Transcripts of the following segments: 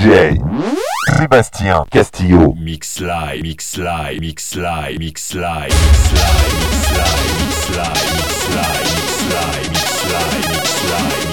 DJ Sébastien Castillo Mix Live Mix Live Mix Live Mix Live Mix Mix Mix Mix Mix Mix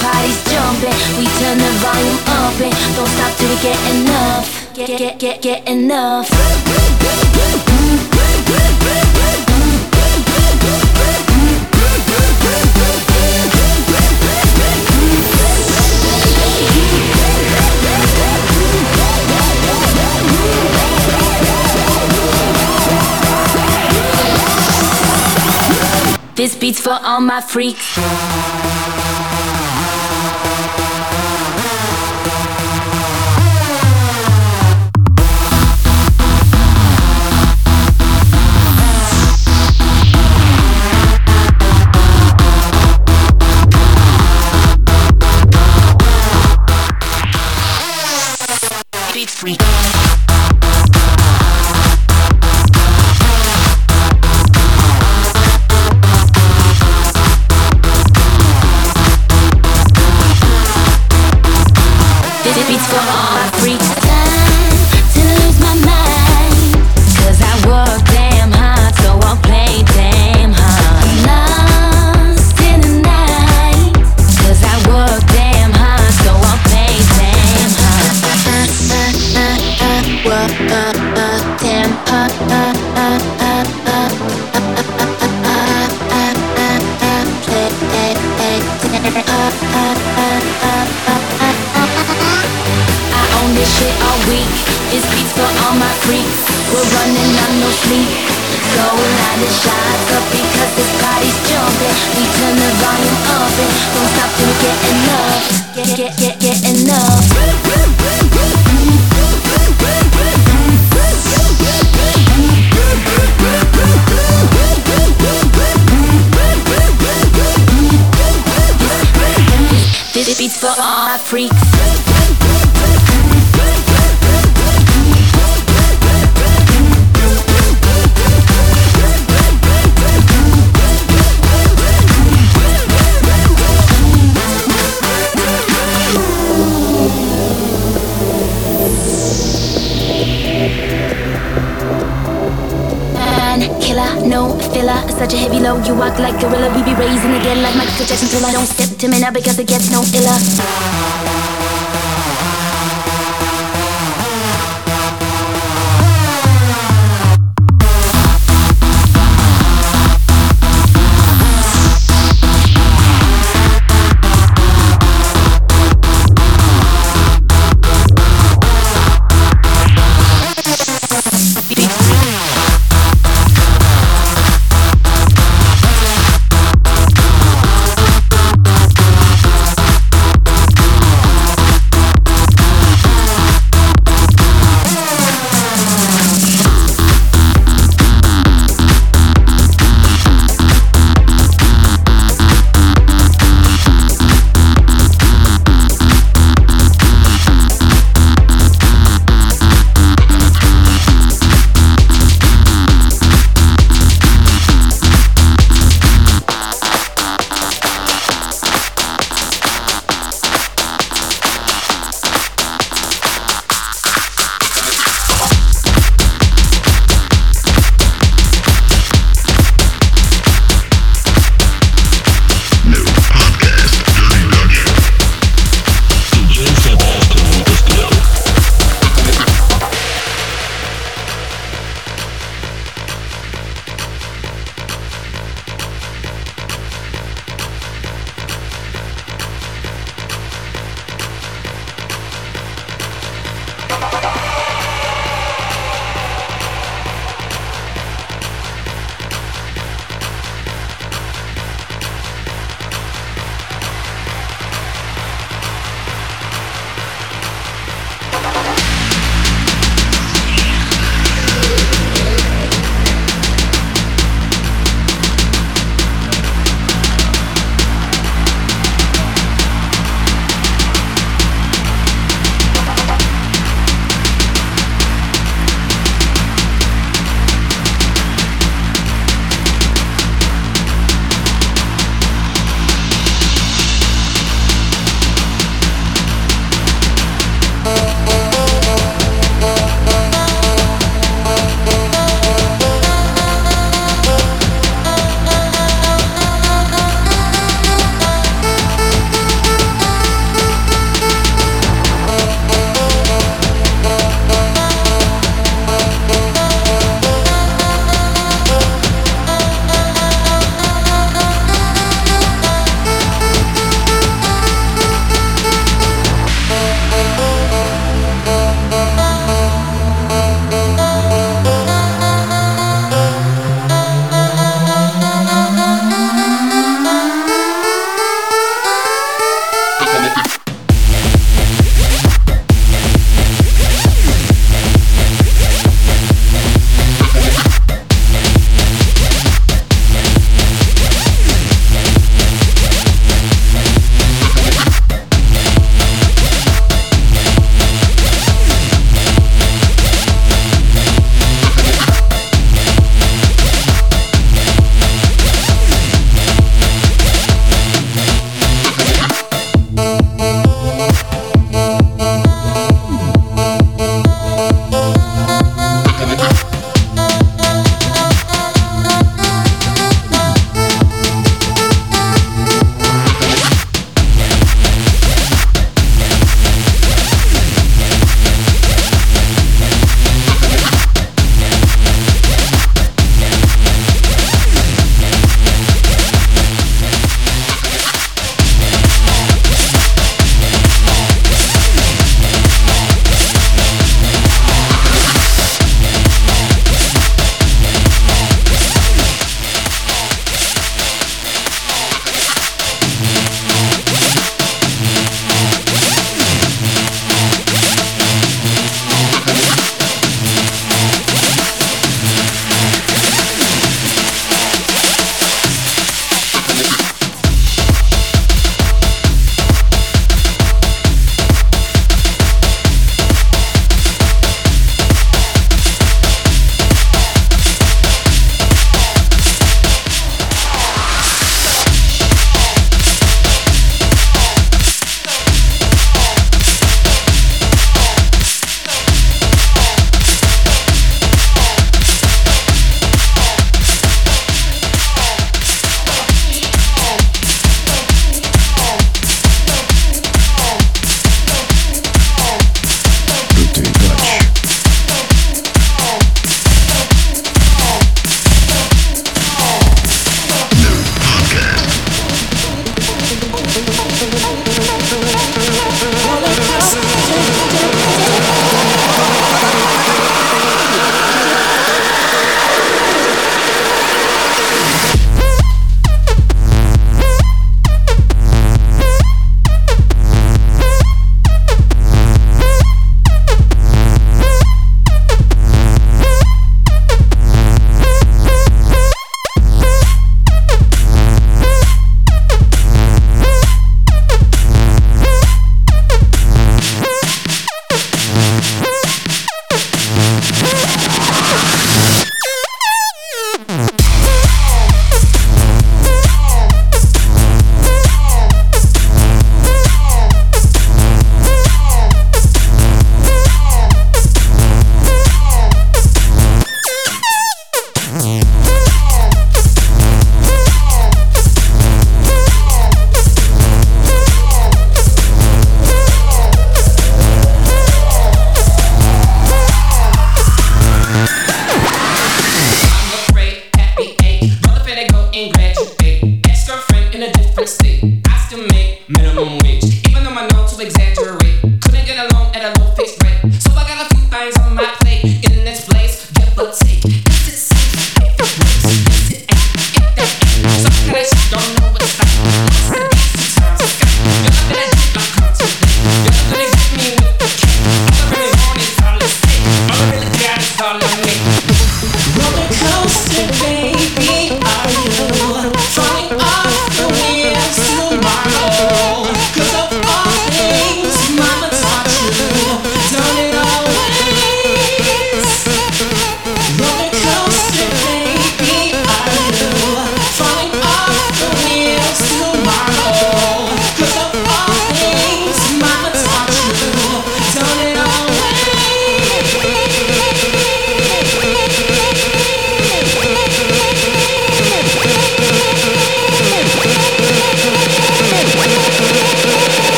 Party's jumping, we turn the volume up and don't stop till we get enough. Get get get get enough. This beat's for all my freaks. It's for all my freaks. no filler. Such a heavy load, you walk like gorilla. We be raising again like Michael Jackson till I don't step to me now because it gets no iller.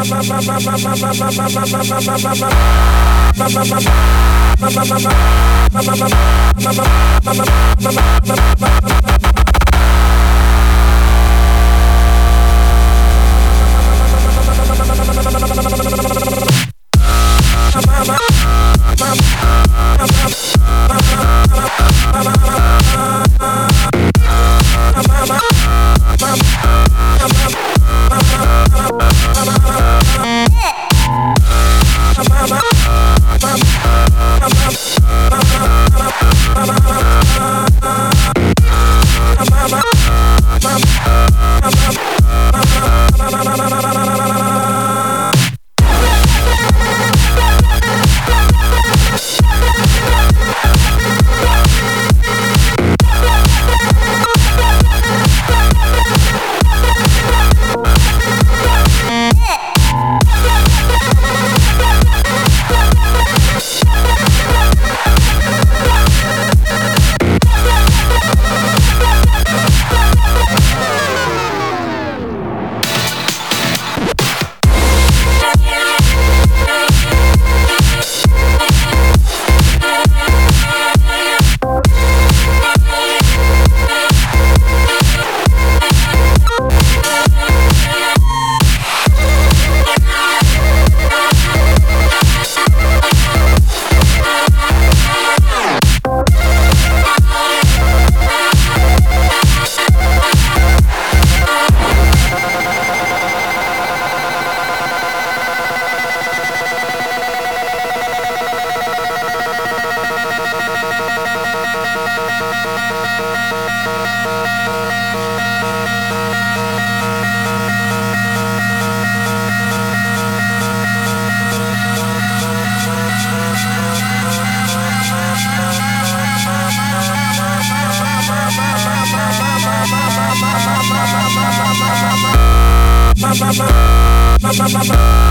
Ba ba ba ba bye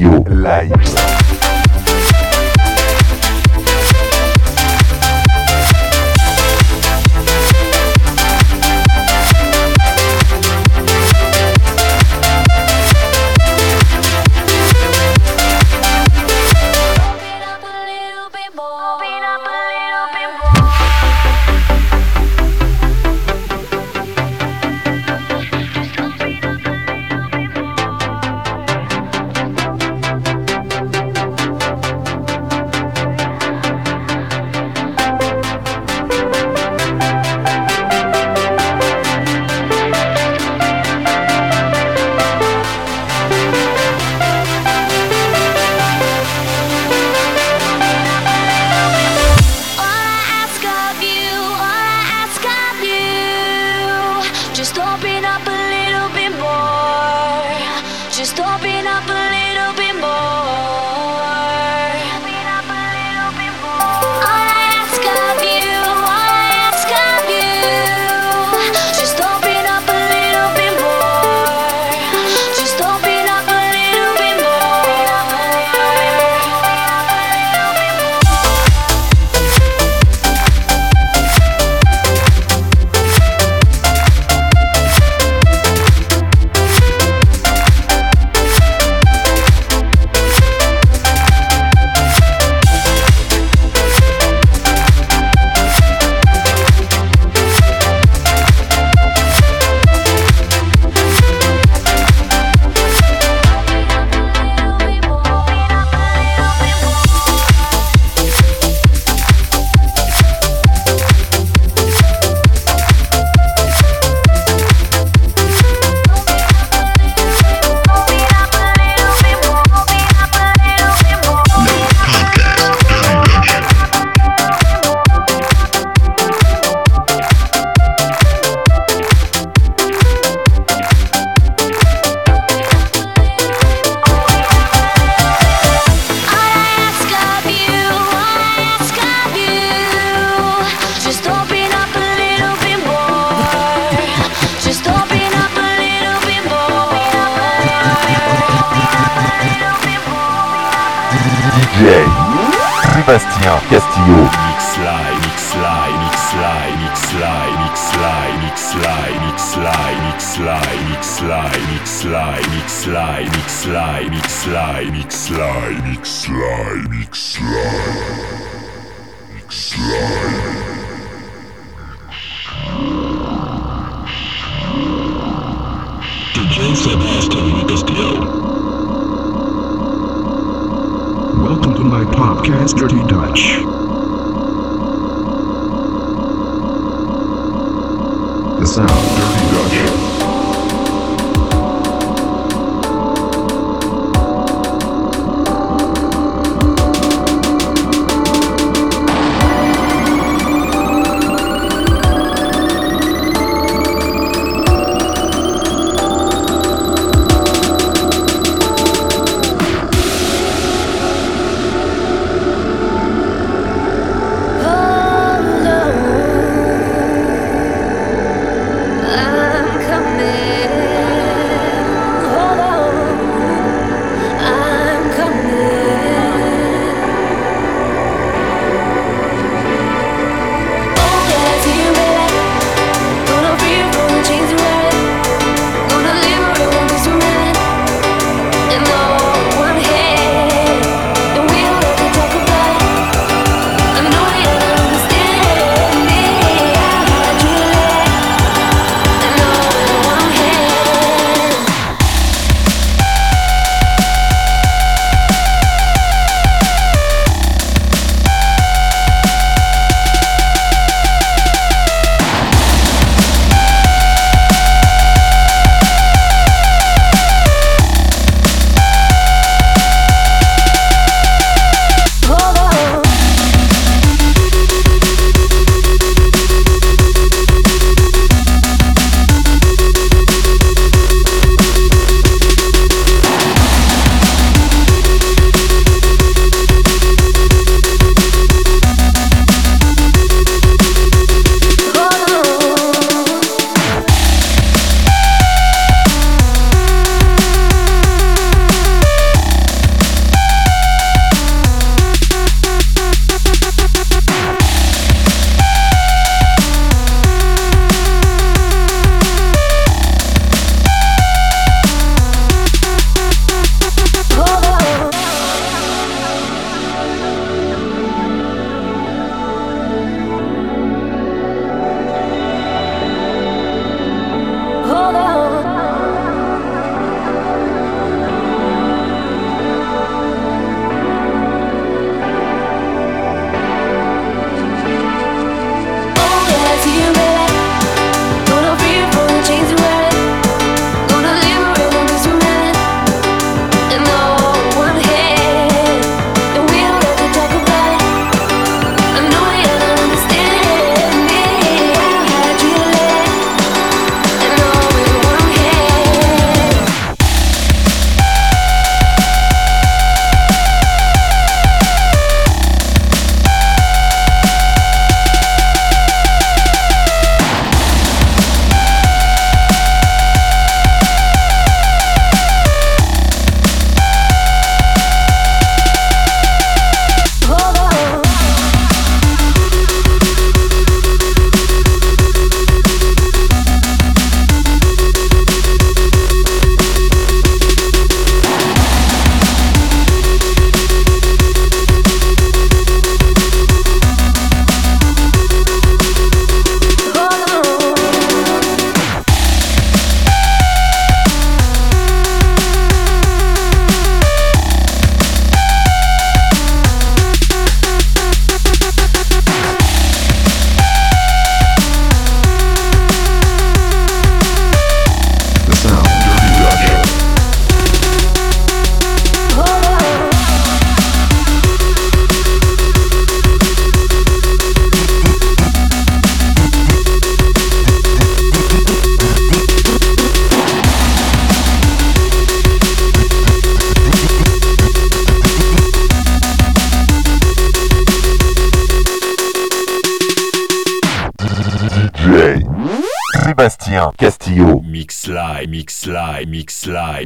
Castillo live.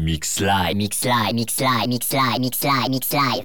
Mix live, mix live, mix live. Mix live, mix live, mix live,